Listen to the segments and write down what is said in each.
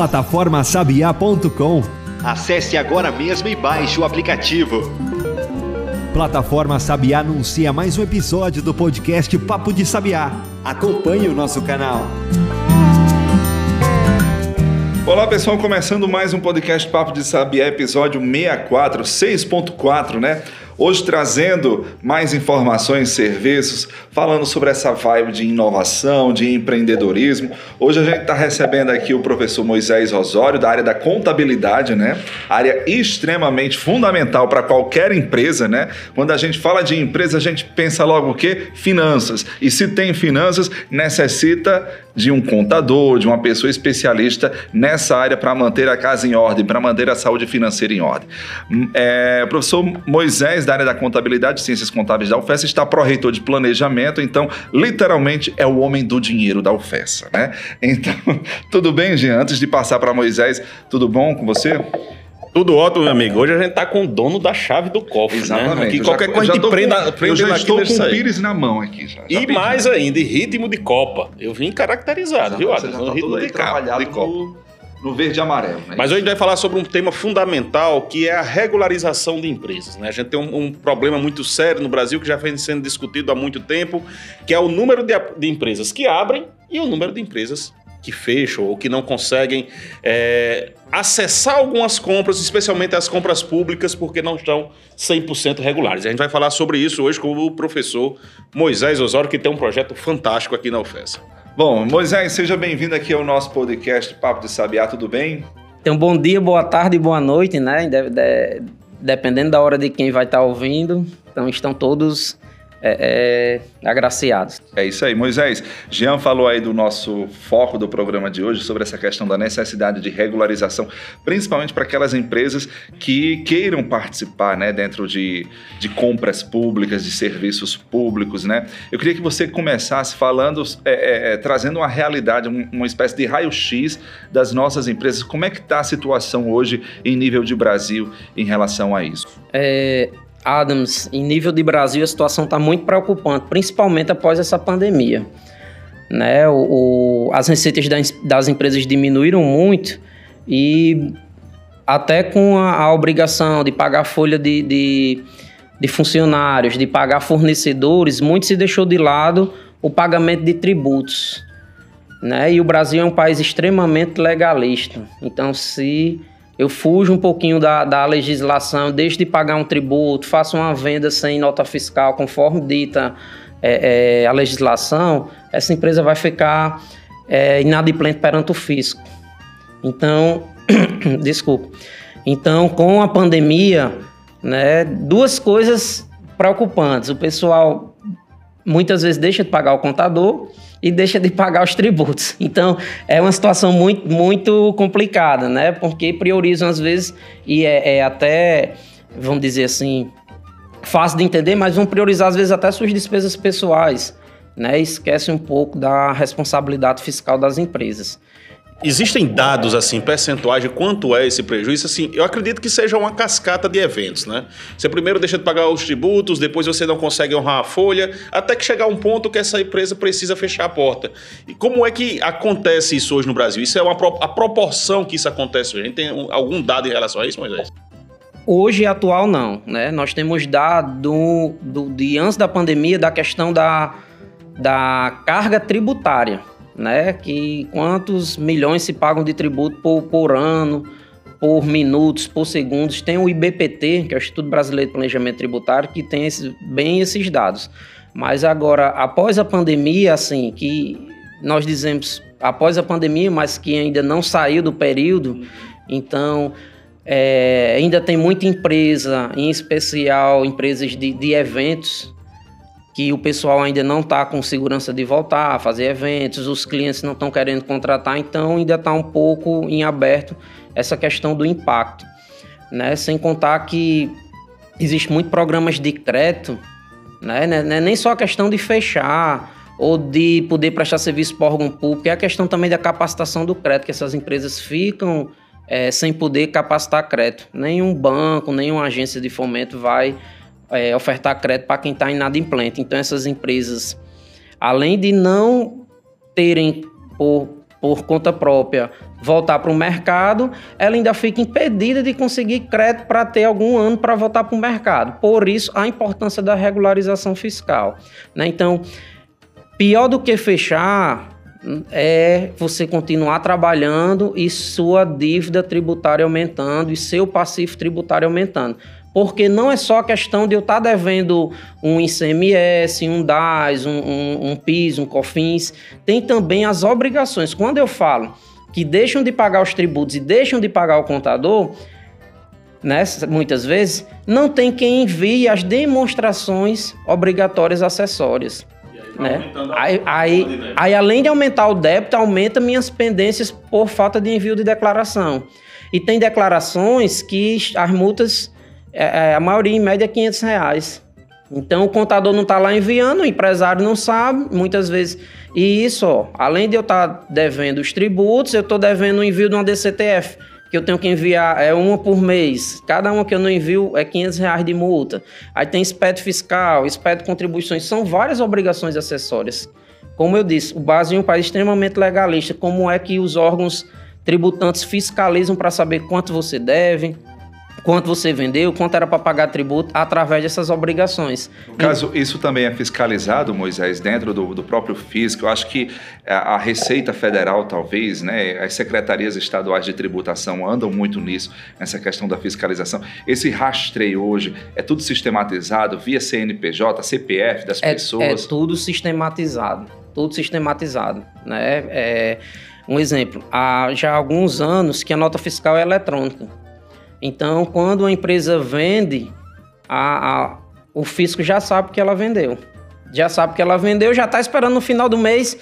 Plataformasabiá.com Acesse agora mesmo e baixe o aplicativo. Plataforma Sabiá anuncia mais um episódio do podcast Papo de Sabiá. Acompanhe o nosso canal. Olá pessoal, começando mais um podcast Papo de Sabiá, episódio 64, 6.4, né? Hoje trazendo mais informações, serviços, falando sobre essa vibe de inovação, de empreendedorismo. Hoje a gente está recebendo aqui o professor Moisés Osório, da área da contabilidade, né? Área extremamente fundamental para qualquer empresa, né? Quando a gente fala de empresa, a gente pensa logo o quê? Finanças. E se tem finanças, necessita de um contador, de uma pessoa especialista nessa área para manter a casa em ordem, para manter a saúde financeira em ordem. É, professor Moisés, da área da contabilidade, ciências contábeis da UFES, está pró-reitor de planejamento, então, literalmente, é o homem do dinheiro da UFES, né? Então, tudo bem, Jean? Antes de passar para Moisés, tudo bom com você? Tudo ótimo, meu amigo. Hoje a gente tá com o dono da chave do cofre, Exatamente. né? Que qualquer já, coisa de prenda, com, Eu já estou com o pires na mão aqui. Já, já e mais ainda, ritmo de Copa. Eu vim caracterizado, viu, Adam? No tá ritmo de, capa, de Copa. No verde e amarelo. Né? Mas hoje a gente vai falar sobre um tema fundamental que é a regularização de empresas. Né? A gente tem um, um, problema muito sério no Brasil que já vem sendo discutido há muito tempo, que é o número de, de empresas que abrem e o número de empresas que fecham ou que não conseguem é, acessar algumas compras, especialmente as compras públicas, porque não estão 100% regulares. A gente vai falar sobre isso hoje com o professor Moisés Osório, que tem um projeto fantástico aqui na UFES. Bom, Moisés, seja bem-vindo aqui ao nosso podcast Papo de Sabiá, tudo bem? Então, bom dia, boa tarde boa noite, né? De, de, dependendo da hora de quem vai estar ouvindo. Então, estão todos é, é, agraciados. É isso aí, Moisés. Jean falou aí do nosso foco do programa de hoje sobre essa questão da necessidade de regularização, principalmente para aquelas empresas que queiram participar, né, dentro de, de compras públicas, de serviços públicos, né? Eu queria que você começasse falando, é, é, é trazendo uma realidade, uma espécie de raio-x das nossas empresas. Como é que está a situação hoje em nível de Brasil em relação a isso? É, Adams, em nível de Brasil, a situação está muito preocupante, principalmente após essa pandemia. Né? O, o, as receitas das, das, empresas diminuíram muito e até com a, a obrigação de pagar folha de, de, de, funcionários, de pagar fornecedores, muito se deixou de lado o pagamento de tributos. Né? E o Brasil é um país extremamente legalista. Então, se eu fujo um pouquinho da, da legislação, deixo de pagar um tributo, faço uma venda sem nota fiscal, conforme dita é, é, a legislação, essa empresa vai ficar é, inadimplente perante o fisco. Então, desculpa. Então, com a pandemia, né, duas coisas preocupantes. O pessoal muitas vezes deixa de pagar o contador e deixa de pagar os tributos. Então, é uma situação muito, muito complicada, né? Porque priorizam às vezes, e é, é até, vamos dizer assim, fácil de entender, mas vão priorizar às vezes até suas despesas pessoais, né? Esquece um pouco da responsabilidade fiscal das empresas. Existem dados, assim, percentuais de quanto é esse prejuízo? Assim, eu acredito que seja uma cascata de eventos, né? Você primeiro deixa de pagar os tributos, depois você não consegue honrar a folha, até que chegar um ponto que essa empresa precisa fechar a porta. E como é que acontece isso hoje no Brasil? Isso é uma, a proporção que isso acontece hoje. A gente tem algum dado em relação a isso, Moisés? Hoje, atual, não. Né? Nós temos dado do, do, de antes da pandemia da questão da, da carga tributária né? Que quantos milhões se pagam de tributo por, por ano, por minutos, por segundos. Tem o IBPT, que é o Instituto Brasileiro de Planejamento Tributário, que tem bem esses dados. Mas agora, após a pandemia, assim, que nós dizemos após a pandemia, mas que ainda não saiu do período, então é, ainda tem muita empresa, em especial empresas de, de eventos, que o pessoal ainda não está com segurança de voltar a fazer eventos, os clientes não estão querendo contratar, então ainda está um pouco em aberto essa questão do impacto. Né? Sem contar que existe muito programas de crédito, né? Não é nem só a questão de fechar ou de poder prestar serviço para órgão público, é a questão também da capacitação do crédito, que essas empresas ficam é, sem poder capacitar crédito. Nenhum banco, nenhuma agência de fomento vai é, ofertar crédito para quem está inadimplente. Então, essas empresas, além de não terem por por conta própria voltar para o mercado, ela ainda fica impedida de conseguir crédito para ter algum ano para voltar para o mercado. Por isso, a importância da regularização fiscal. Né? Então, pior do que fechar é você continuar trabalhando e sua dívida tributária aumentando e seu passivo tributário aumentando. Porque não é só questão de eu estar tá devendo um ICMS, um DAS, um, um, um PIS, um COFINS, tem também as obrigações. Quando eu falo que deixam de pagar os tributos e deixam de pagar o contador, né, muitas vezes, não tem quem envie as demonstrações obrigatórias acessórias. Né? Aí, aí, aí, além de aumentar o débito, aumenta minhas pendências por falta de envio de declaração. E tem declarações que as multas, é, é a maioria em média é 500 reais. Então o contador não está lá enviando, o empresário não sabe, muitas vezes. E isso, ó, além de eu estar tá devendo os tributos, eu estou devendo o envio de uma DCTF que eu tenho que enviar é uma por mês. Cada uma que eu não envio é 500 reais de multa. Aí tem SPED fiscal, SPED contribuições, são várias obrigações acessórias. Como eu disse, o Brasil é um país extremamente legalista. Como é que os órgãos tributantes fiscalizam para saber quanto você deve, quanto você vendeu, quanto era para pagar tributo através dessas obrigações. No caso, isso também é fiscalizado, Moisés, dentro do, do próprio fisco. Eu acho que a, a, Receita Federal, talvez, né, as secretarias estaduais de tributação andam muito nisso, nessa questão da fiscalização. Esse rastreio hoje é tudo sistematizado via CNPJ, CPF das é, pessoas? É tudo sistematizado, tudo sistematizado, né? É, um exemplo, há já alguns anos que a nota fiscal é eletrônica. Então, quando a empresa vende, a, a, o fisco já sabe que ela vendeu. Já sabe que ela vendeu, já está esperando no final do mês.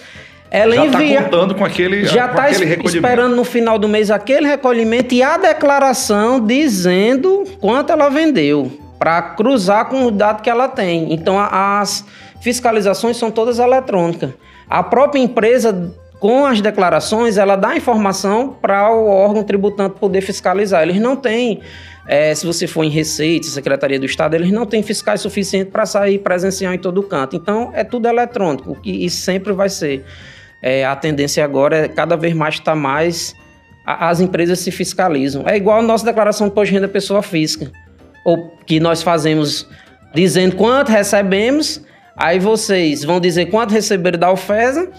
Ela já está contando com aquele Já está esperando no final do mês aquele recolhimento e a declaração dizendo quanto ela vendeu, para cruzar com o dado que ela tem. Então, as fiscalizações são todas eletrônicas. A própria empresa com as declarações, ela dá informação para o órgão tributante poder fiscalizar. Eles não têm, é, se você for em Receita, Secretaria do Estado, eles não têm fiscais suficientes para sair presencial em todo canto. Então, é tudo eletrônico, e sempre vai ser. É, a tendência agora é cada vez mais estar tá mais a, as empresas se fiscalizam. É igual a nossa declaração de pós renda pessoa física, ou que nós fazemos dizendo quanto recebemos, aí vocês vão dizer quanto receberam da oferta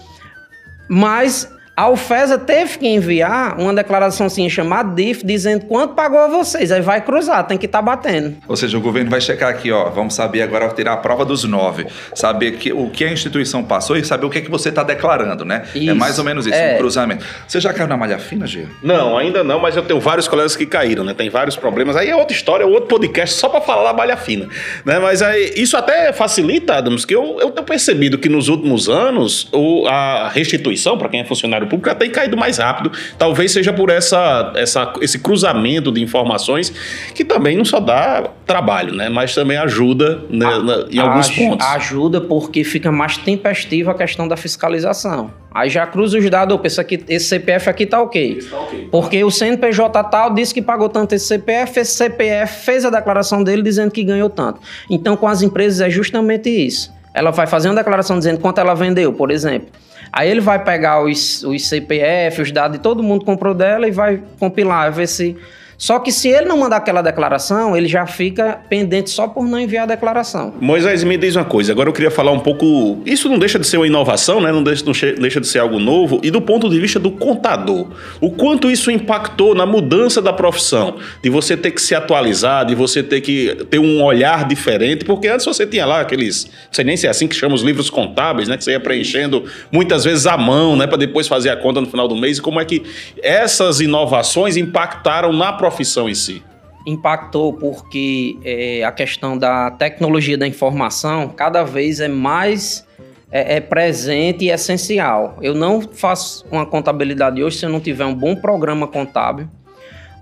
mas a UFESA teve que enviar uma declaração assim chamada DIF dizendo quanto pagou a vocês. Aí vai cruzar, tem que estar tá batendo. Ou seja, o governo vai checar aqui, ó. Vamos saber agora tirar a prova dos nove. Saber que, o que a instituição passou e saber o que, é que você está declarando, né? É isso. É mais ou menos isso, é. um cruzamento. Você já caiu na malha fina, Gê? Não, ainda não, mas eu tenho vários colegas que caíram, né? Tem vários problemas. Aí é outra história, é outro podcast só para falar da malha fina. Né? Mas aí, isso até facilita, Adams, que eu, eu tenho percebido que nos últimos anos o, a restituição, para quem é funcionário público, tem caído mais rápido. Talvez seja por essa, essa, esse cruzamento de informações que também não só dá trabalho, né? Mas também ajuda né, a, na, em alguns pontos. Ajuda porque fica mais tempestiva a questão da fiscalização. Aí já cruza os dados, opa, esse, aqui, esse CPF aqui tá ok. Tá okay. Porque o CNPJ tal disse que pagou tanto esse CPF, esse CPF fez a declaração dele dizendo que ganhou tanto. Então, com as empresas é justamente isso. Ela vai fazer uma declaração dizendo quanto ela vendeu, por exemplo. Aí ele vai pegar os, os CPF, os dados de todo mundo que comprou dela e vai compilar, ver se só que se ele não mandar aquela declaração, ele já fica pendente só por não enviar a declaração. Moisés, me diz uma coisa. Agora eu queria falar um pouco. Isso não deixa de ser uma inovação, né? Não deixa, não deixa de ser algo novo. E do ponto de vista do contador, o quanto isso impactou na mudança da profissão, de você ter que se atualizar, de você ter que ter um olhar diferente, porque antes você tinha lá aqueles, não sei nem se é assim que chama os livros contábeis, né? Que você ia preenchendo muitas vezes à mão, né? Para depois fazer a conta no final do mês. E como é que essas inovações impactaram na profissão? Profissão em si? Impactou porque é, a questão da tecnologia da informação cada vez é mais é, é, presente e essencial. Eu não faço uma contabilidade hoje se eu não tiver um bom programa contábil,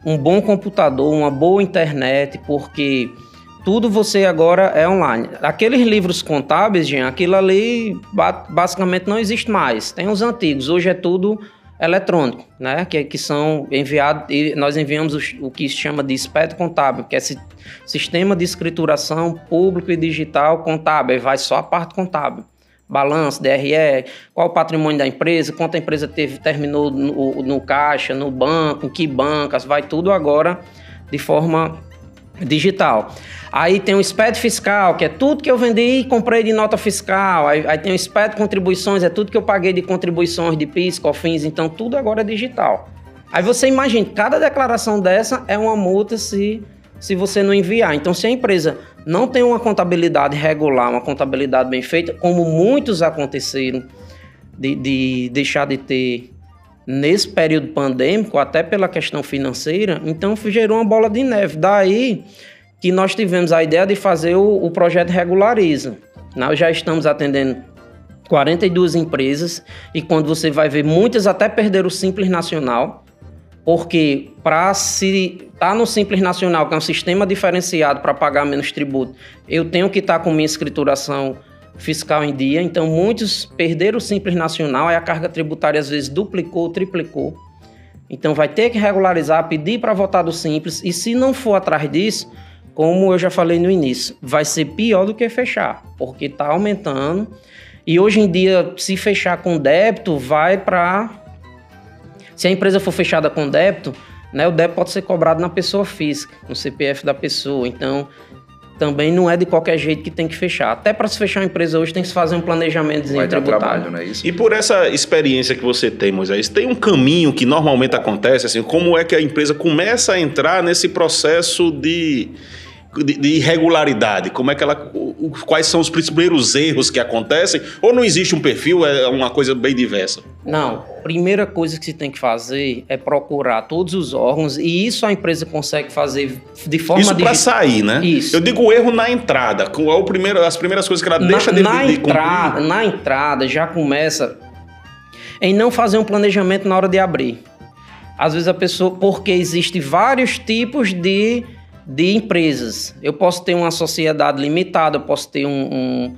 um bom computador, uma boa internet, porque tudo você agora é online. Aqueles livros contábeis, gente, aquilo ali basicamente não existe mais. Tem os antigos, hoje é tudo eletrônico, né? Que, que são enviados, nós enviamos o, o que se chama de SPED contábil, que é esse Sistema de Escrituração Público e Digital Contábil, vai só a parte contábil. balanço, DRE, qual o patrimônio da empresa, quanto a empresa teve, terminou no, no caixa, no banco, em que bancas, vai tudo agora de forma digital. Aí tem o SPED fiscal, que é tudo que eu vendi e comprei de nota fiscal. Aí, aí tem o SPED contribuições, é tudo que eu paguei de contribuições de PIS, COFINS, então tudo agora é digital. Aí você imagina, cada declaração dessa é uma multa se, se você não enviar. Então, se a empresa não tem uma contabilidade regular, uma contabilidade bem feita, como muitos aconteceram de, de deixar de ter nesse período pandêmico, até pela questão financeira, então gerou uma bola de neve. Daí que nós tivemos a ideia de fazer o, o projeto Regulariza. Nós já estamos atendendo 42 empresas e quando você vai ver, muitas até perderam o Simples Nacional, porque para se estar tá no Simples Nacional, que é um sistema diferenciado para pagar menos tributo, eu tenho que estar tá com minha escrituração fiscal em dia. Então, muitos perderam o Simples Nacional, aí a carga tributária às vezes duplicou, triplicou. Então, vai ter que regularizar, pedir para votar do Simples, e se não for atrás disso, como eu já falei no início, vai ser pior do que fechar, porque está aumentando. E hoje em dia, se fechar com débito, vai para. Se a empresa for fechada com débito, né, o débito pode ser cobrado na pessoa física, no CPF da pessoa. Então, também não é de qualquer jeito que tem que fechar. Até para se fechar uma empresa hoje tem que se fazer um planejamento Vai tributário. Trabalho, não é isso? E por essa experiência que você tem, Moisés, tem um caminho que normalmente acontece, assim, como é que a empresa começa a entrar nesse processo de de, de, irregularidade? Como é que ela. Quais são os primeiros erros que acontecem? Ou não existe um perfil? É uma coisa bem diversa? Não. Primeira coisa que se tem que fazer é procurar todos os órgãos e isso a empresa consegue fazer de forma Isso para sair, né? Isso. Eu digo erro na entrada. É o primeiro, as primeiras coisas que ela na, deixa de, na de, entrada, Na entrada já começa em não fazer um planejamento na hora de abrir. Às vezes a pessoa, porque existe vários tipos de de empresas. Eu posso ter uma sociedade limitada, eu posso ter um, um,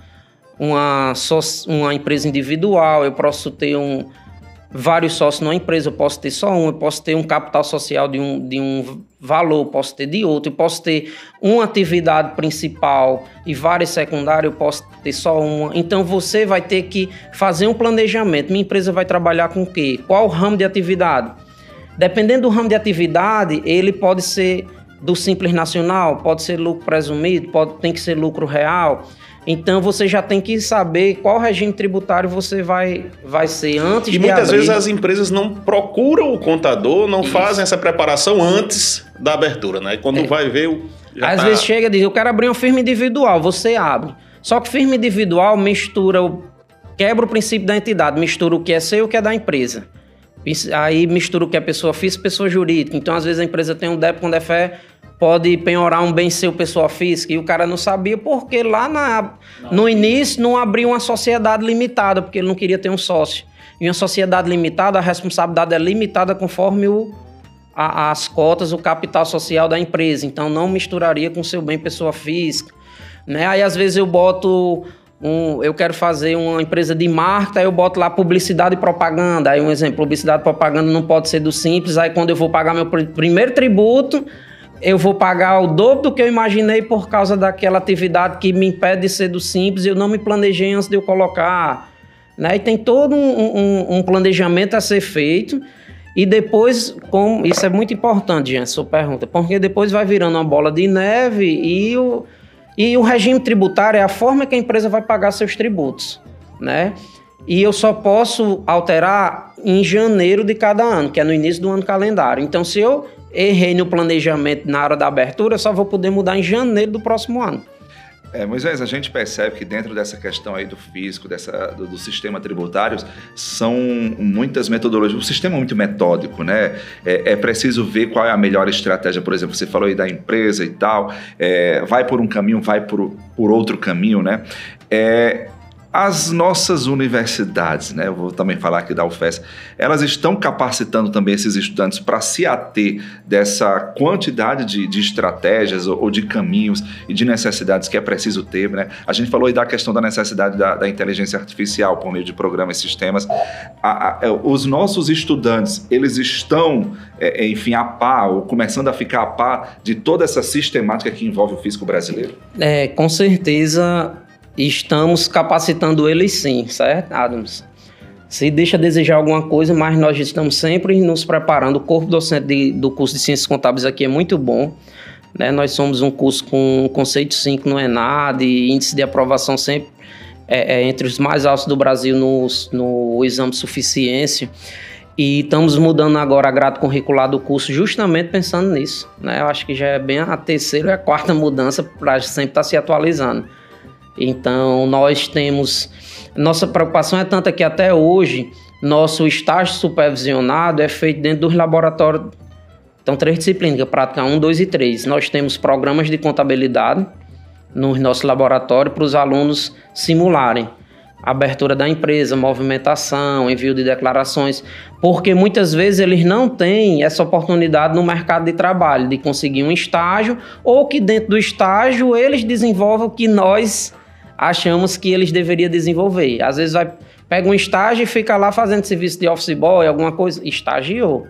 uma, uma empresa individual, eu posso ter um, vários sócios numa empresa, eu posso ter só um, eu posso ter um capital social de um, de um valor, posso ter de outro, eu posso ter uma atividade principal e várias secundárias, eu posso ter só uma. Então você vai ter que fazer um planejamento. Minha empresa vai trabalhar com o quê? Qual o ramo de atividade? Dependendo do ramo de atividade, ele pode ser do Simples Nacional, pode ser lucro presumido, pode, tem que ser lucro real. Então você já tem que saber qual regime tributário você vai, vai ser antes e de muitas abrir. vezes as empresas não procuram o contador, não Isso. fazem essa preparação antes da abertura, né? Quando é. vai ver o. Às tá... vezes chega e diz, eu quero abrir uma firma individual, você abre. Só que firma individual mistura o. quebra o princípio da entidade, mistura o que é seu e o que é da empresa. Aí mistura o que é pessoa física e pessoa jurídica. Então, às vezes, a empresa tem um débito com defé, pode penhorar um bem seu pessoa física, e o cara não sabia porque lá na, no início não abriu uma sociedade limitada, porque ele não queria ter um sócio. E uma sociedade limitada, a responsabilidade é limitada conforme o, a, as cotas, o capital social da empresa. Então, não misturaria com seu bem pessoa física. Né? Aí, às vezes, eu boto um, eu quero fazer uma empresa de marca, aí eu boto lá publicidade e propaganda. Aí um exemplo, publicidade e propaganda não pode ser do simples. Aí quando eu vou pagar meu primeiro tributo, eu vou pagar o dobro do que eu imaginei por causa daquela atividade que me impede de ser do simples. Eu não me planejei antes de eu colocar. Né? E tem todo um, um, um planejamento a ser feito. E depois, como isso é muito importante, gente, sua pergunta, porque depois vai virando uma bola de neve e o e o regime tributário é a forma que a empresa vai pagar seus tributos, né? E eu só posso alterar em janeiro de cada ano, que é no início do ano calendário. Então, se eu errei no planejamento na hora da abertura, só vou poder mudar em janeiro do próximo ano. É, Moisés, a gente percebe que dentro dessa questão aí do físico, dessa, do, do, sistema tributário, são muitas metodologias, um sistema muito metódico, né? É, é, preciso ver qual é a melhor estratégia, por exemplo, você falou aí da empresa e tal, é, vai por um caminho, vai por, por outro caminho, né? É, as nossas universidades, né, eu vou também falar aqui da UFES, elas estão capacitando também esses estudantes para se ater dessa quantidade de, de estratégias ou, ou, de caminhos e de necessidades que é preciso ter. Né? A gente falou aí da questão da necessidade da, da inteligência artificial por meio de programas e sistemas. A, a, é, os nossos estudantes, eles estão, é, é, enfim, a par, ou começando a ficar a par de toda essa sistemática que envolve o físico brasileiro? É, com certeza estamos capacitando eles sim, certo, Adams? Se deixa a desejar alguma coisa, mas nós estamos sempre nos preparando. O corpo docente de, do curso de Ciências Contábeis aqui é muito bom. Né? Nós somos um curso com conceito 5 no ENAD, índice de aprovação sempre é, é entre os mais altos do Brasil no, no exame de suficiência. E estamos mudando agora a grade curricular do curso justamente pensando nisso. Né? Eu acho que já é bem a terceira e a quarta mudança para sempre estar tá se atualizando. Então, nós temos nossa preocupação é tanta que até hoje nosso estágio supervisionado é feito dentro dos laboratórios. Então, três disciplinas, prática 1, 2 e 3. Nós temos programas de contabilidade no nosso laboratório para os alunos simularem abertura da empresa, movimentação, envio de declarações, porque muitas vezes eles não têm essa oportunidade no mercado de trabalho de conseguir um estágio ou que dentro do estágio eles desenvolvam o que nós achamos que eles deveriam desenvolver. Às vezes vai pega um estágio e fica lá fazendo serviço de office boy, alguma coisa, estagiou.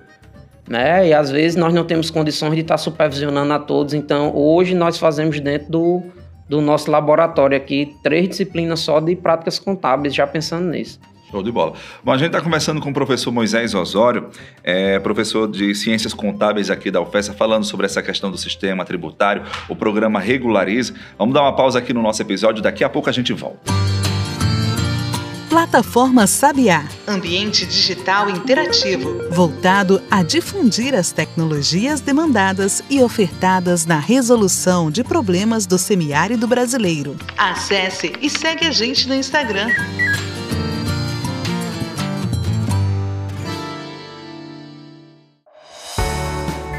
Né? E às vezes nós não temos condições de estar supervisionando a todos, então hoje nós fazemos dentro do, do nosso laboratório aqui três disciplinas só de práticas contábeis, já pensando nisso. Show de bola. Bom, a gente está conversando com o professor Moisés Osório, é, professor de Ciências Contábeis aqui da UFESA, falando sobre essa questão do sistema tributário, o programa Regularize. Vamos dar uma pausa aqui no nosso episódio, daqui a pouco a gente volta. Plataforma Sabiá. Ambiente digital interativo. Voltado a difundir as tecnologias demandadas e ofertadas na resolução de problemas do semiárido brasileiro. Acesse e segue a gente no Instagram.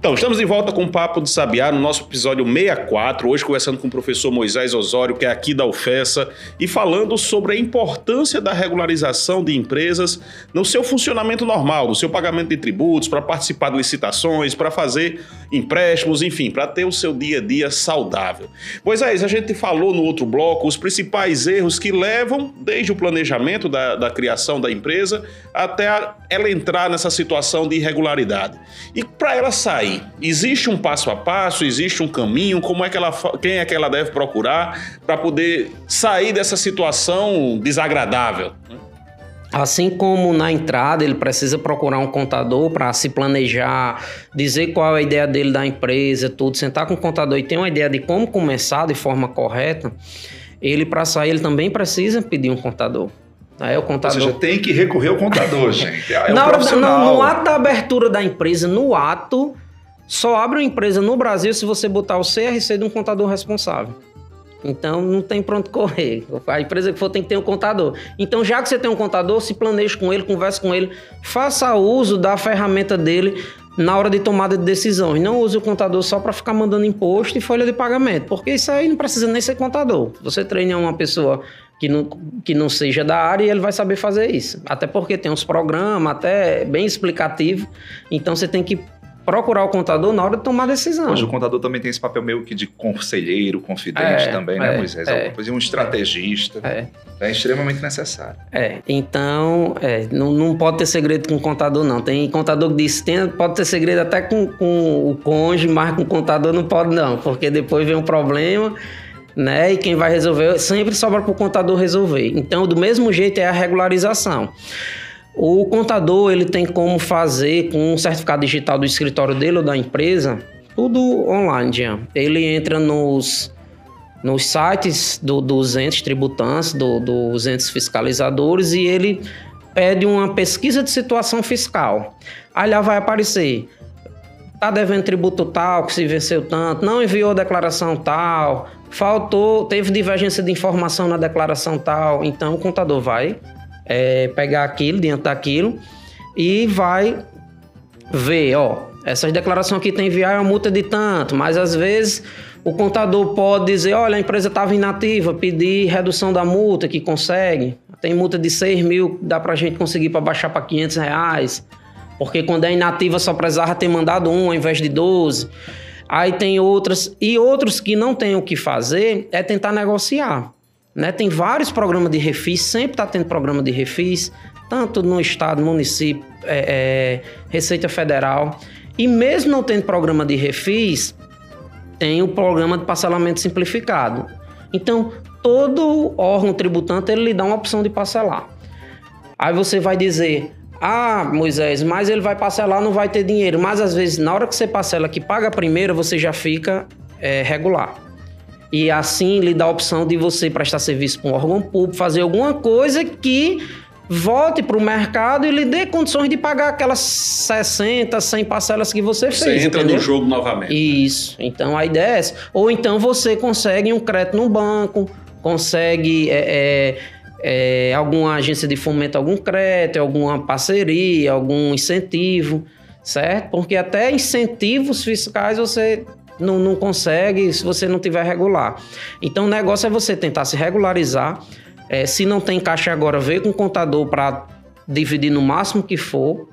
Então, estamos de volta com o Papo de Sabiá no nosso episódio 64, hoje conversando com o professor Moisés Osório, que é aqui da UFESA, e falando sobre a importância da regularização de empresas no seu funcionamento normal, no seu pagamento de tributos, para participar de licitações, para fazer empréstimos, enfim, para ter o seu dia a dia saudável. Moisés, a gente falou no outro bloco os principais erros que levam desde o planejamento da, da criação da empresa até ela entrar nessa situação de irregularidade. E para ela sair, aí? Existe um passo a passo, existe um caminho? Como é que ela, quem é que ela deve procurar para poder sair dessa situação desagradável? Assim como na entrada ele precisa procurar um contador para se planejar, dizer qual é a ideia dele da empresa, tudo, sentar com o contador e ter uma ideia de como começar de forma correta, ele para sair ele também precisa pedir um contador. Aí o contador. Ou seja, tem que recorrer ao contador, gente. É Na hora da, no, no ato da abertura da empresa, no ato, só abre uma empresa no Brasil se você botar o CRC de um contador responsável. Então não tem pronto correr. A empresa que for tem que ter um contador. Então, já que você tem um contador, se planeje com ele, converse com ele, faça uso da ferramenta dele na hora de tomada de decisões. Não use o contador só para ficar mandando imposto e folha de pagamento, porque isso aí não precisa nem ser contador. Você treina uma pessoa que não, que não seja da área e ele vai saber fazer isso. Até porque tem uns programas até bem explicativo. Então você tem que procurar o contador na hora de tomar decisão. Hoje o contador também tem esse papel meio que de conselheiro, confidente é, também, né, é, Moisés? É, Alguma coisa, um estrategista. É. É extremamente necessário. É, então, é, não, não pode ter segredo com o contador, não. Tem contador que diz tem, pode ter segredo até com, com o cônjuge, mas com o contador não pode, não, porque depois vem um problema. Né? E quem vai resolver sempre sobra para o contador resolver. Então, do mesmo jeito é a regularização. O contador ele tem como fazer com um certificado digital do escritório dele ou da empresa, tudo online. Ele entra nos, nos sites do, dos entes tributantes, do, dos entes fiscalizadores e ele pede uma pesquisa de situação fiscal. Aí lá vai aparecer tá devendo tributo tal, que se venceu tanto, não enviou declaração tal, faltou, teve divergência de informação na declaração tal, então o contador vai é, pegar aquilo, diante daquilo, e vai ver, ó, essas declarações aqui tem enviar uma multa de tanto, mas às vezes o contador pode dizer, olha, a empresa estava inativa, pedir redução da multa, que consegue. Tem multa de 6 mil, dá para a gente conseguir para baixar para 500 reais. Porque quando é inativa só precisava ter mandado um ao invés de 12. Aí tem outras, e outros que não têm o que fazer é tentar negociar. Né? Tem vários programas de refis, sempre está tendo programa de refis, tanto no estado, município, é, é, Receita Federal. E mesmo não tendo programa de refis, tem o programa de parcelamento simplificado. Então, todo órgão tributante ele lhe dá uma opção de parcelar. Aí você vai dizer, ah, Moisés, mas ele vai parcelar, não vai ter dinheiro. Mas às vezes, na hora que você parcela que paga primeiro, você já fica é, regular. E assim lhe dá a opção de você prestar serviço para um órgão público, fazer alguma coisa que volte para o mercado e lhe dê condições de pagar aquelas 60, 100 parcelas que você fez. Você entra entendeu? no jogo novamente. Isso. Então a ideia é essa. Ou então você consegue um crédito no banco, consegue. É, é, é, alguma agência de fomento, algum crédito, alguma parceria, algum incentivo, certo? Porque até incentivos fiscais você não, não consegue se você não tiver regular. Então o negócio é você tentar se regularizar. É, se não tem caixa agora, ver com o contador para dividir no máximo que for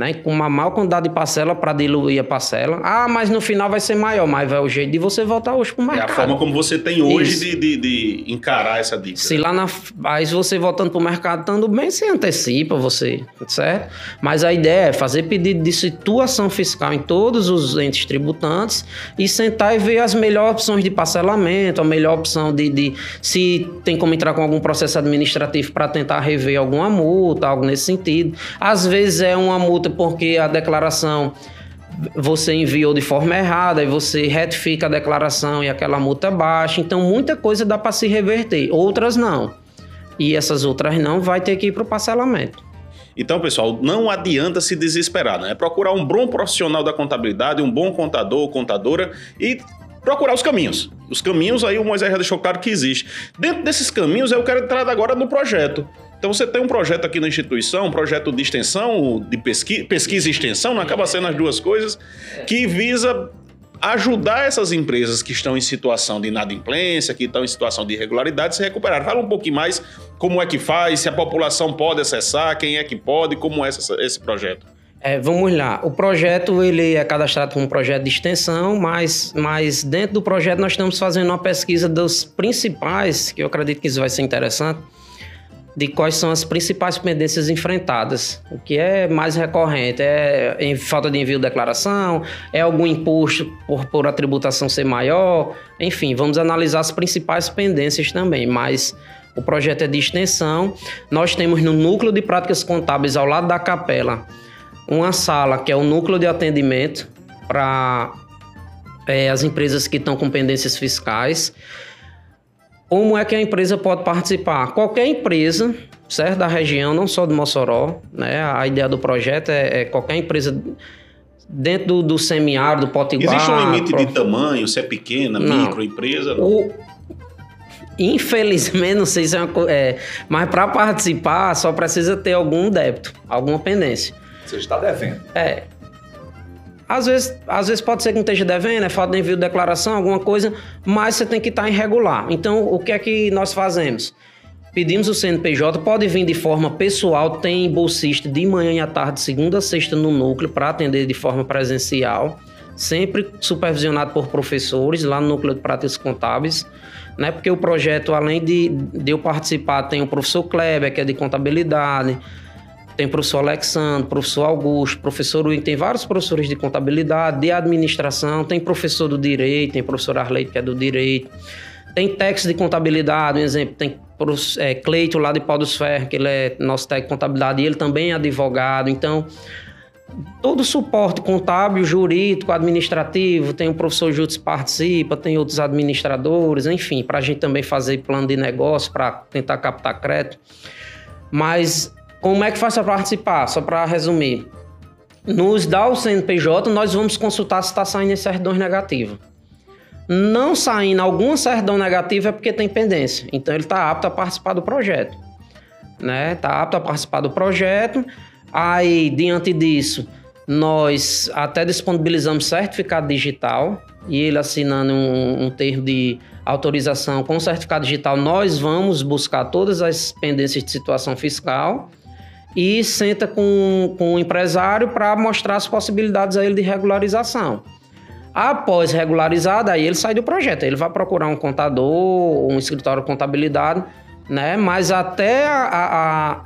né? Com uma maior quantidade de parcela para diluir a parcela. Ah, mas no final vai ser maior, mas vai o jeito de você voltar hoje para o É mercado. a forma como você tem hoje de, de, de encarar essa dívida. Se lá na. Aí se você voltando para o mercado estando bem, você antecipa você, certo? Mas a ideia é fazer pedido de situação fiscal em todos os entes tributantes e sentar e ver as melhores opções de parcelamento, a melhor opção de, de se tem como entrar com algum processo administrativo para tentar rever alguma multa, algo nesse sentido. Às vezes é uma multa porque a declaração você enviou de forma errada e você retifica a declaração e aquela multa baixa. Então, muita coisa dá para se reverter, outras não. E essas outras não, vai ter que ir para o parcelamento. Então, pessoal, não adianta se desesperar, né? É procurar um bom profissional da contabilidade, um bom contador ou contadora e procurar os caminhos. Os caminhos aí o Moisés já deixou claro que existe. Dentro desses caminhos, eu quero entrar agora no projeto. Então você tem um projeto aqui na instituição, um projeto de extensão, de pesquisa, pesquisa e extensão, não acaba sendo as duas coisas, que visa ajudar essas empresas que estão em situação de inadimplência, que estão em situação de irregularidade, se recuperar. Fala um pouquinho mais como é que faz, se a população pode acessar, quem é que pode, como é esse projeto. É, vamos lá. O projeto ele é cadastrado como um projeto de extensão, mas, mas dentro do projeto nós estamos fazendo uma pesquisa dos principais, que eu acredito que isso vai ser interessante, de quais são as principais pendências enfrentadas. O que é mais recorrente é em falta de envio de declaração, é algum imposto por, por a tributação ser maior, enfim, vamos analisar as principais pendências também, mas o projeto é de extensão. Nós temos no núcleo de práticas contábeis ao lado da capela uma sala que é o núcleo de atendimento para é, as empresas que estão com pendências fiscais. Como é que a empresa pode participar? Qualquer empresa, certo, da região, não só do Mossoró, né? A ideia do projeto é, é qualquer empresa dentro do, do semiárido, do Potiguar. Existe um limite pro- de tamanho, se é pequena, Não. microempresa? não? o... Infelizmente, não sei se é uma coisa. É, mas para participar, só precisa ter algum débito, alguma pendência. Você está devendo. É. Às vezes, às vezes pode ser que não esteja devendo, é falta de envio de declaração, alguma coisa, mas você tem que estar irregular. Então, o que é que nós fazemos? Pedimos o CNPJ, pode vir de forma pessoal, tem bolsista de manhã e à tarde, segunda a sexta no núcleo, para atender de forma presencial, sempre supervisionado por professores lá no núcleo de práticas contábeis, né? Porque o projeto, além de, de eu participar, tem o professor Kleber, que é de contabilidade, tem professor Alexandre, professor Augusto, professor Wing, tem vários professores de contabilidade, de administração, tem professor do direito, tem professor Arleito, que é do direito, tem técnico de contabilidade, um exemplo, tem é, Cleito lá de Pau dos Ferros, que ele é nosso técnico de contabilidade, e ele também é advogado, então todo o suporte contábil, jurídico, administrativo, tem o professor que participa, tem outros administradores, enfim, para a gente também fazer plano de negócio, para tentar captar crédito. Mas como é que faz para participar? Só para resumir. Nos dá o CNPJ, nós vamos consultar se está saindo em certidões negativas. Não saindo alguma certidão negativa é porque tem pendência. Então ele está apto a participar do projeto. Né? Está apto a participar do projeto. Aí, diante disso, nós até disponibilizamos certificado digital e ele assinando um, um termo de autorização com certificado digital, nós vamos buscar todas as pendências de situação fiscal e senta com, com o empresário para mostrar as possibilidades a ele de regularização. Após regularizado, aí ele sai do projeto. Ele vai procurar um contador, um escritório de contabilidade, né? Mas até a,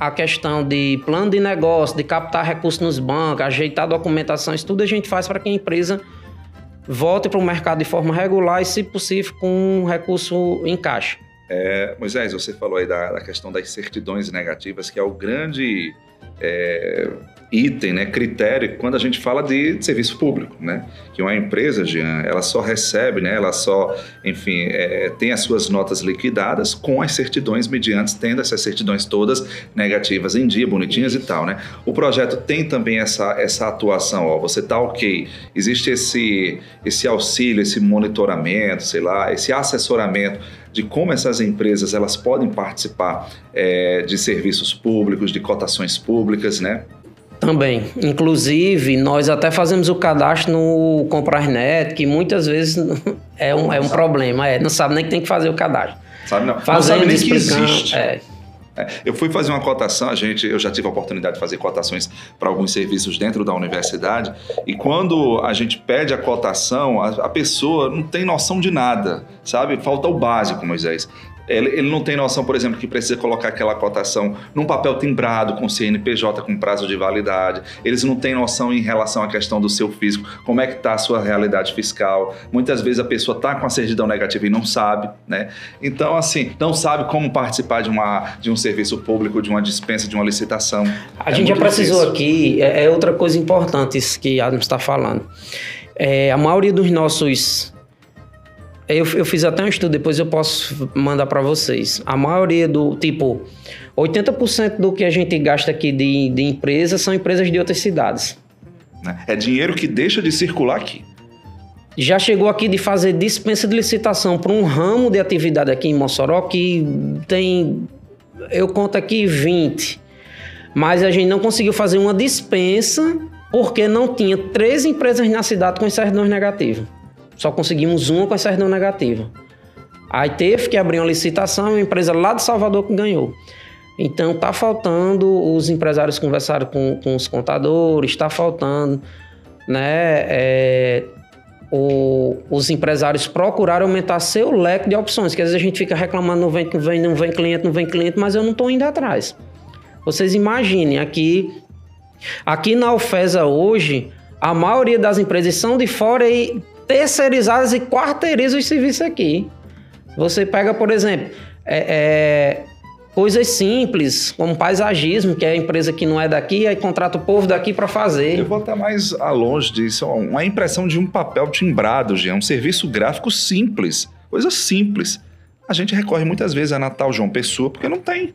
a, a questão de plano de negócio, de captar recursos nos bancos, ajeitar documentação, isso tudo a gente faz para que a empresa volte para o mercado de forma regular e, se possível, com um recurso em caixa. É, Moisés, você falou aí da, da, questão das certidões negativas, que é o grande é, item, né, critério, quando a gente fala de serviço público, né? Que uma empresa, Jean, ela só recebe, né, ela só, enfim, é, tem as suas notas liquidadas com as certidões mediante tendo essas certidões todas negativas em dia, bonitinhas e tal, né? O projeto tem também essa, essa atuação, ó, você tá ok, existe esse, esse auxílio, esse monitoramento, sei lá, esse assessoramento de como essas empresas elas podem participar é, de serviços públicos, de cotações públicas, né? Também. Inclusive, nós até fazemos o cadastro no Comprarnet, que muitas vezes é um, é um problema. É, não sabe nem que tem que fazer o cadastro. Sabe não. Fazendo, não sabe nem explicando. que existe. É. É, eu fui fazer uma cotação, a gente, eu já tive a oportunidade de fazer cotações para alguns serviços dentro da universidade, e quando a gente pede a cotação, a, a pessoa não tem noção de nada, sabe? Falta o básico, Moisés. Ele, ele, não tem noção, por exemplo, que precisa colocar aquela cotação num papel timbrado com CNPJ com prazo de validade. Eles não têm noção em relação à questão do seu físico, como é que está a sua realidade fiscal. Muitas vezes a pessoa está com a certidão negativa e não sabe, né? Então, assim, não sabe como participar de, uma, de um serviço público, de uma dispensa, de uma licitação. A É gente já precisou difícil. aqui, é, é outra coisa importante isso que Adam está falando. É, a maioria dos nossos. Eu, eu fiz até um estudo, depois eu posso mandar para vocês. A maioria do. Tipo, 80% do que a gente gasta aqui de, de empresas são empresas de outras cidades. né? É dinheiro que deixa de circular aqui. Já chegou aqui de fazer dispensa de licitação para um ramo de atividade aqui em Mossoró que tem. Eu conto aqui 20. Mas a gente não conseguiu fazer uma dispensa porque não tinha três empresas na cidade com certidão negativa. Só conseguimos uma com certidão negativa. Aí teve que abrir uma licitação uma empresa lá de Salvador que ganhou. Então tá faltando, os empresários conversaram com, com os contadores, está faltando, né? é, o- os empresários procuraram aumentar seu leque de opções, que às vezes a gente fica reclamando, não vem, não vem, não vem cliente, não vem cliente, mas eu não estou indo atrás. Vocês imaginem, aqui, aqui na Alfesa hoje, a maioria das empresas são de fora e terceirizadas e quarteirizam os serviços aqui. Você pega, por exemplo, é, é, coisas simples, como paisagismo, que é a empresa que não é daqui, aí contrata o povo daqui para fazer. Eu vou até mais longe disso. Uma impressão de um papel timbrado, Jean, um serviço gráfico simples, coisa simples. A gente recorre muitas vezes a Natal João Pessoa porque não tem.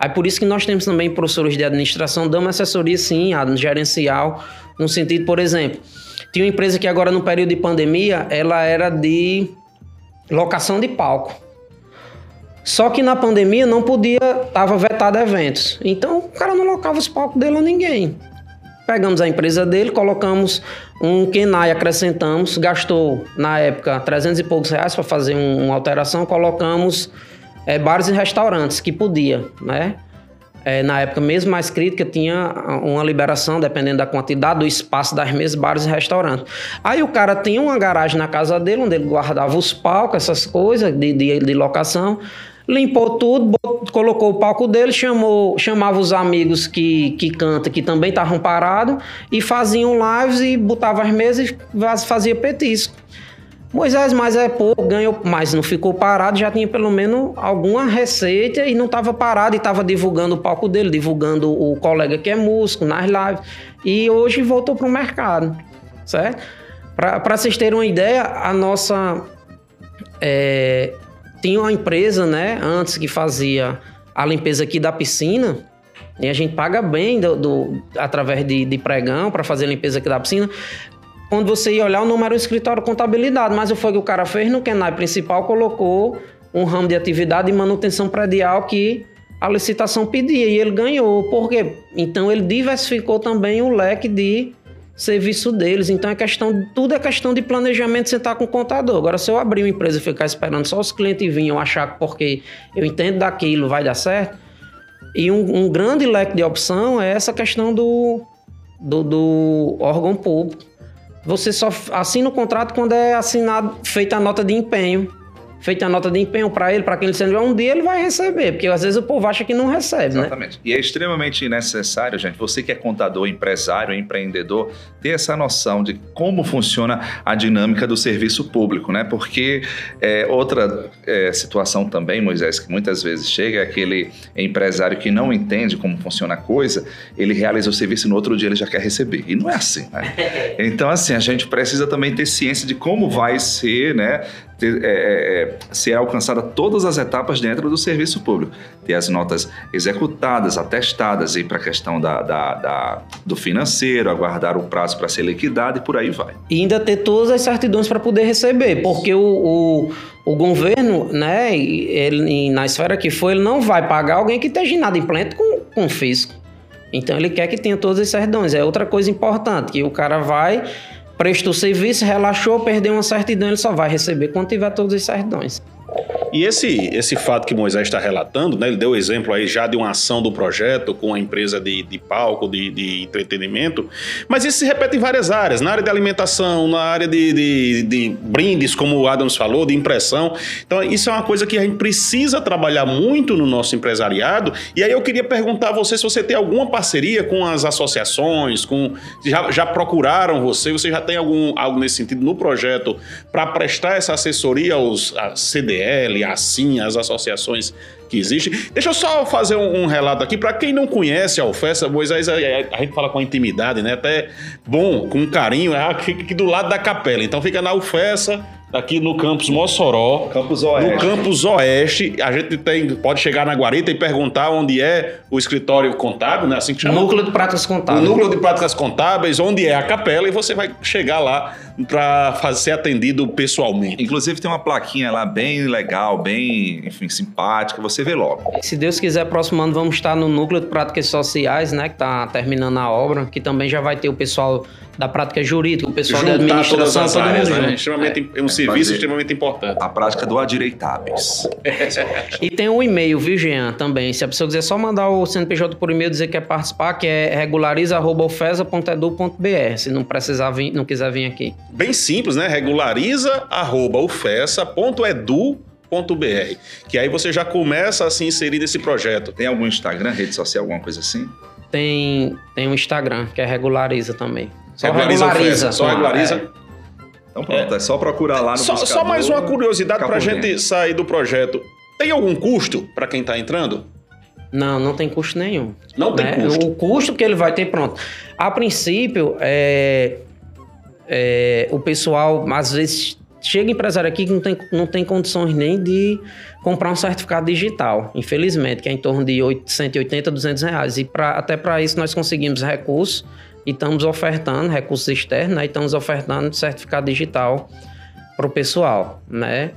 Aí por isso que nós temos também professores de administração, damos assessoria sim, gerencial, no sentido, por exemplo, tinha uma empresa que agora no período de pandemia, ela era de locação de palco. Só que na pandemia não podia, estava vetado eventos. Então o cara não locava os palcos dele a ninguém. Pegamos a empresa dele, colocamos um Kenai, acrescentamos, gastou na época 300 e poucos reais para fazer um- uma alteração, colocamos é, bares e restaurantes, que podia, né? É, na época, mesmo mais crítica, tinha uma liberação, dependendo da quantidade do espaço das mesas, bares e restaurantes. Aí o cara tinha uma garagem na casa dele, onde ele guardava os palcos, essas coisas de, de, de locação, limpou tudo, bot- colocou o palco dele, chamou, chamava os amigos que, que canta, que também estavam parados, e faziam lives e botava as mesas e fazia petisco. Moisés, mas é pouco, ganhou, mas não ficou parado, já tinha pelo menos alguma receita e não estava parado e estava divulgando o palco dele, divulgando o colega que é músico nas lives. E hoje voltou para o mercado, certo? Para vocês terem uma ideia, a nossa. é, tinha uma empresa, né, antes que fazia a limpeza aqui da piscina, e a gente paga bem do, do através de, de pregão para fazer a limpeza aqui da piscina. Quando você ia olhar, o número era o escritório de contabilidade, mas o foi que o cara fez no Kenai principal, colocou um ramo de atividade de manutenção predial que a licitação pedia e ele ganhou. Por quê? Então ele diversificou também o leque de serviço deles. Então é questão, tudo é questão de planejamento sentar com o contador. Agora, se eu abrir uma empresa e ficar esperando só os clientes virem achar que porque eu entendo daquilo vai dar certo. E um, um grande leque de opção é essa questão do, do, do órgão público. Você só assina o contrato quando é assinado, feita a nota de empenho feita a nota de empenho para ele, para quem ele sendo um dia ele vai receber, porque às vezes o povo acha que não recebe, né? Exatamente. né? E é extremamente necessário, gente, você que é contador, empresário, empreendedor, ter essa noção de como funciona a dinâmica do serviço público, né? Porque é, outra é, situação também, Moisés, que muitas vezes chega é aquele empresário que não entende como funciona a coisa, ele realiza o serviço e no outro dia ele já quer receber. E não é assim, né? Então, assim, a gente precisa também ter ciência de como vai ser, né? Ter, é, é, ser alcançada todas as etapas dentro do serviço público. Ter as notas executadas, atestadas, ir para a questão da, da, da, do financeiro, aguardar o prazo para ser liquidado e por aí vai. E ainda ter todas as certidões para poder receber, porque o, o, o, governo, né, ele, na esfera que foi, ele não vai pagar alguém que esteja inadimplente com, com o fisco. Então ele quer que tenha todas as certidões. É outra coisa importante, que o cara vai prestou serviço, relaxou, perdeu uma certidão, ele só vai receber quando tiver todas as certidões. E esse, esse fato que Moisés está relatando, né, ele deu exemplo aí já de uma ação do projeto com a empresa de, de palco, de, de entretenimento, mas isso se repete em várias áreas, na área de alimentação, na área de, de, de brindes, como o Adams falou, de impressão. Então, isso é uma coisa que a gente precisa trabalhar muito no nosso empresariado. E aí eu queria perguntar a você se você tem alguma parceria com as associações, com já, já procuraram você, você já tem algum algo nesse sentido no projeto para prestar essa assessoria aos CDL, assim, as associações que existem. Deixa eu só fazer um, um relato aqui. Para quem não conhece a UFESA, Moisés, a, a, gente fala com intimidade, né? Até bom, com carinho, é aqui, aqui do lado da capela. Então fica na UFESA, aqui no campus Mossoró. Campus Oeste. No campus Oeste, a gente tem, pode chegar na Guarita e perguntar onde é o escritório contábil, né? Assim que chama. Núcleo de Práticas Contábeis. O núcleo de Práticas Contábeis, onde é a capela, e você vai chegar lá para ser atendido pessoalmente. Inclusive tem uma plaquinha lá bem legal, bem, enfim, simpática, você vê logo. Se Deus quiser, próximo ano vamos estar no núcleo de práticas sociais, né, que está terminando a obra, que também já vai ter o pessoal da prática jurídica, o pessoal Juntar da administração, todo áreas, mundo né? Extremamente, é, um serviço extremamente importante. A prática do adireitáveis. e tem um e-mail, viu, Jean, também. Se a pessoa quiser só mandar o CNPJ por e-mail dizer que quer participar, que é regulariza.ofesa.edu.br, se não precisar vir, não quiser vir aqui. Bem simples, né? Regulariza.ufesa.edu.br, que aí você já começa a se inserir nesse projeto. Tem algum Instagram, rede social, alguma coisa assim? Tem, tem um Instagram, que é Regulariza também. Só regulariza. regulariza só regulariza. É. Então pronto, é. é. só procurar lá no Só, só mais uma curiosidade para a gente sair do projeto. Tem algum custo para quem está entrando? Não, não tem custo nenhum. Não né? tem custo. O custo que ele vai ter, pronto. A princípio, é, é, o pessoal às vezes chega empresário aqui que não tem, não tem condições nem de comprar um certificado digital, infelizmente, que é em torno de 180, 200 reais. E pra, até para isso nós conseguimos recursos e estamos ofertando recursos externos, né? E estamos ofertando certificado digital para o pessoal, né?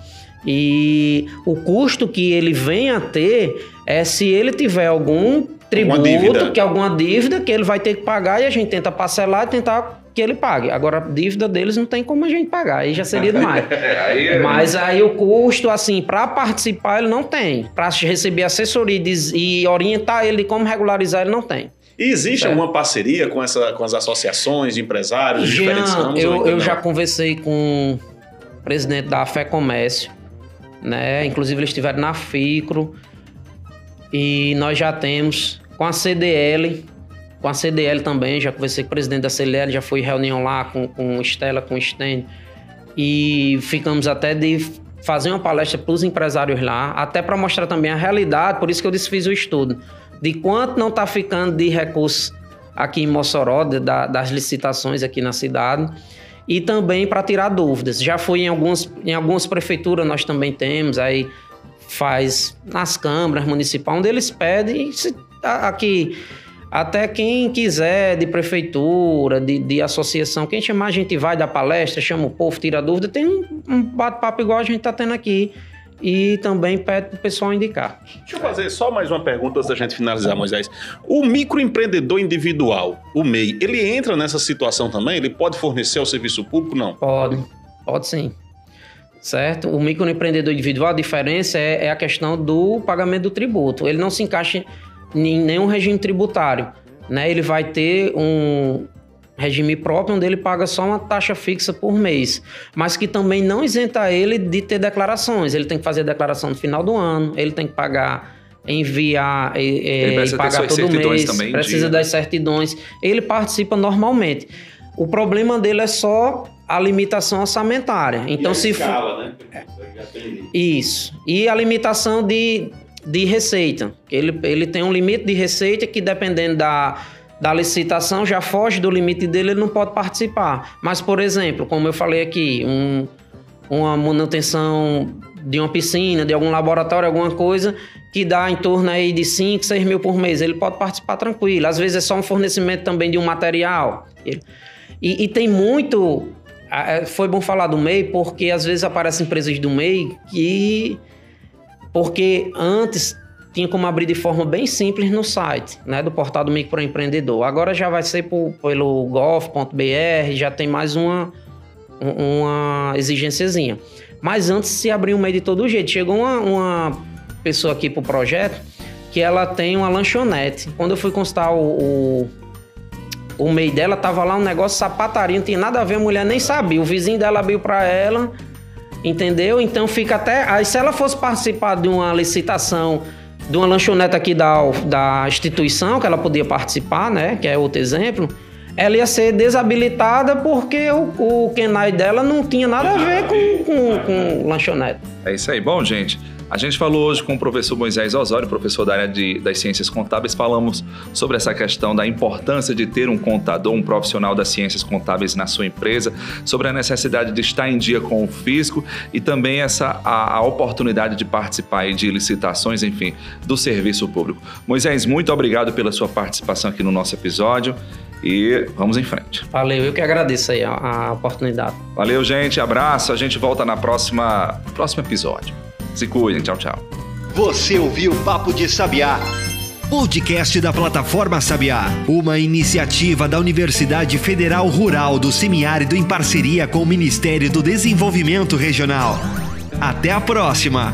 E o custo que ele vem a ter é se ele tiver algum tributo, que alguma dívida que ele vai ter que pagar e a gente tenta parcelar e tentar que ele pague. Agora, a dívida deles não tem como a gente pagar, aí já seria demais. aí, é Mas aí o custo, assim, para participar ele não tem. Para receber assessoria e orientar ele de como regularizar, ele não tem. E existe alguma parceria com, essa, com as associações de empresários de diferentes ramos? Eu, eu já conversei com o presidente da Fé Comércio, né? Inclusive eles estiveram na FICRO e nós já temos com a CDL, com a CDL também, já conversei com o presidente da CDL, já fui reunião lá com, com Estela, com Sten, e ficamos até de fazer uma palestra para os empresários lá, até para mostrar também a realidade, por isso que eu desfiz o estudo de quanto não está ficando de recurso aqui em Mossoró, de, da, das licitações aqui na cidade, e também para tirar dúvidas. Já fui em algumas, em algumas prefeituras, nós também temos, aí faz nas câmaras municipais, onde eles pedem se, aqui até quem quiser de prefeitura, de, de associação, quem chamar a gente vai da palestra, chama o povo, tira dúvida, tem um, um bate-papo igual a gente está tendo aqui e também pede para o pessoal indicar. Deixa eu fazer só mais uma pergunta antes da gente finalizar, Moisés. O microempreendedor individual, o MEI, ele entra nessa situação também? Ele pode fornecer ao serviço público? Não. Pode, pode sim. Certo? O microempreendedor individual, a diferença é, é a questão do pagamento do tributo. Ele não se encaixa em nenhum regime tributário. Né? Ele vai ter um, regime próprio, onde ele paga só uma taxa fixa por mês, mas que também não isenta ele de ter declarações. Ele tem que fazer a declaração no final do ano, ele tem que pagar, enviar e, e pagar todo mês, também precisa das certidões. Ele participa normalmente. O problema dele é só a limitação orçamentária. Então, e se escala, for... né? Isso. E a limitação de, de receita. Ele, ele tem um limite de receita que, dependendo da da licitação já foge do limite dele, ele não pode participar. Mas, por exemplo, como eu falei aqui, um, uma manutenção de uma piscina, de algum laboratório, alguma coisa que dá em torno aí de 5, 6 mil por mês, ele pode participar tranquilo. Às vezes é só um fornecimento também de um material. E, e tem muito. É, foi bom falar do MEI, porque às vezes aparecem empresas do MEI que. Porque antes tinha como abrir de forma bem simples no site, né, do portal do microempreendedor. Agora já vai ser por, pelo gov.br, já tem mais uma uma exigênciazinha. Mas antes se abria um meio de todo jeito. Chegou uma, uma pessoa aqui pro projeto que ela tem uma lanchonete. Quando eu fui constar o, o, o MEI dela, tava lá um negócio sapataria, não tinha nada a ver, a mulher nem sabia. O vizinho dela abriu para ela, entendeu? Então fica até. Aí se ela fosse participar de uma licitação de uma lanchonete aqui da, da instituição que ela podia participar, né? Que é outro exemplo. Ela ia ser desabilitada porque o, o Kenai dela não tinha nada a ver com, com, com lanchonete. É isso aí. Bom, gente, a gente falou hoje com o professor Moisés Osório, professor da área de, das ciências contábeis, falamos sobre essa questão da importância de ter um contador, um profissional das ciências contábeis na sua empresa, sobre a necessidade de estar em dia com o fisco e também essa a, a oportunidade de participar de licitações, enfim, do serviço público. Moisés, muito obrigado pela sua participação aqui no nosso episódio e vamos em frente. Valeu, eu que agradeço aí a, a oportunidade. Valeu, gente, abraço, a gente volta na próxima próximo episódio. Se cuidem. Tchau, tchau. Você ouviu Papo de Sabiá. Podcast da plataforma Sabiá, uma iniciativa da Universidade Federal Rural do Semiárido em parceria com o Ministério do Desenvolvimento Regional. Até a próxima!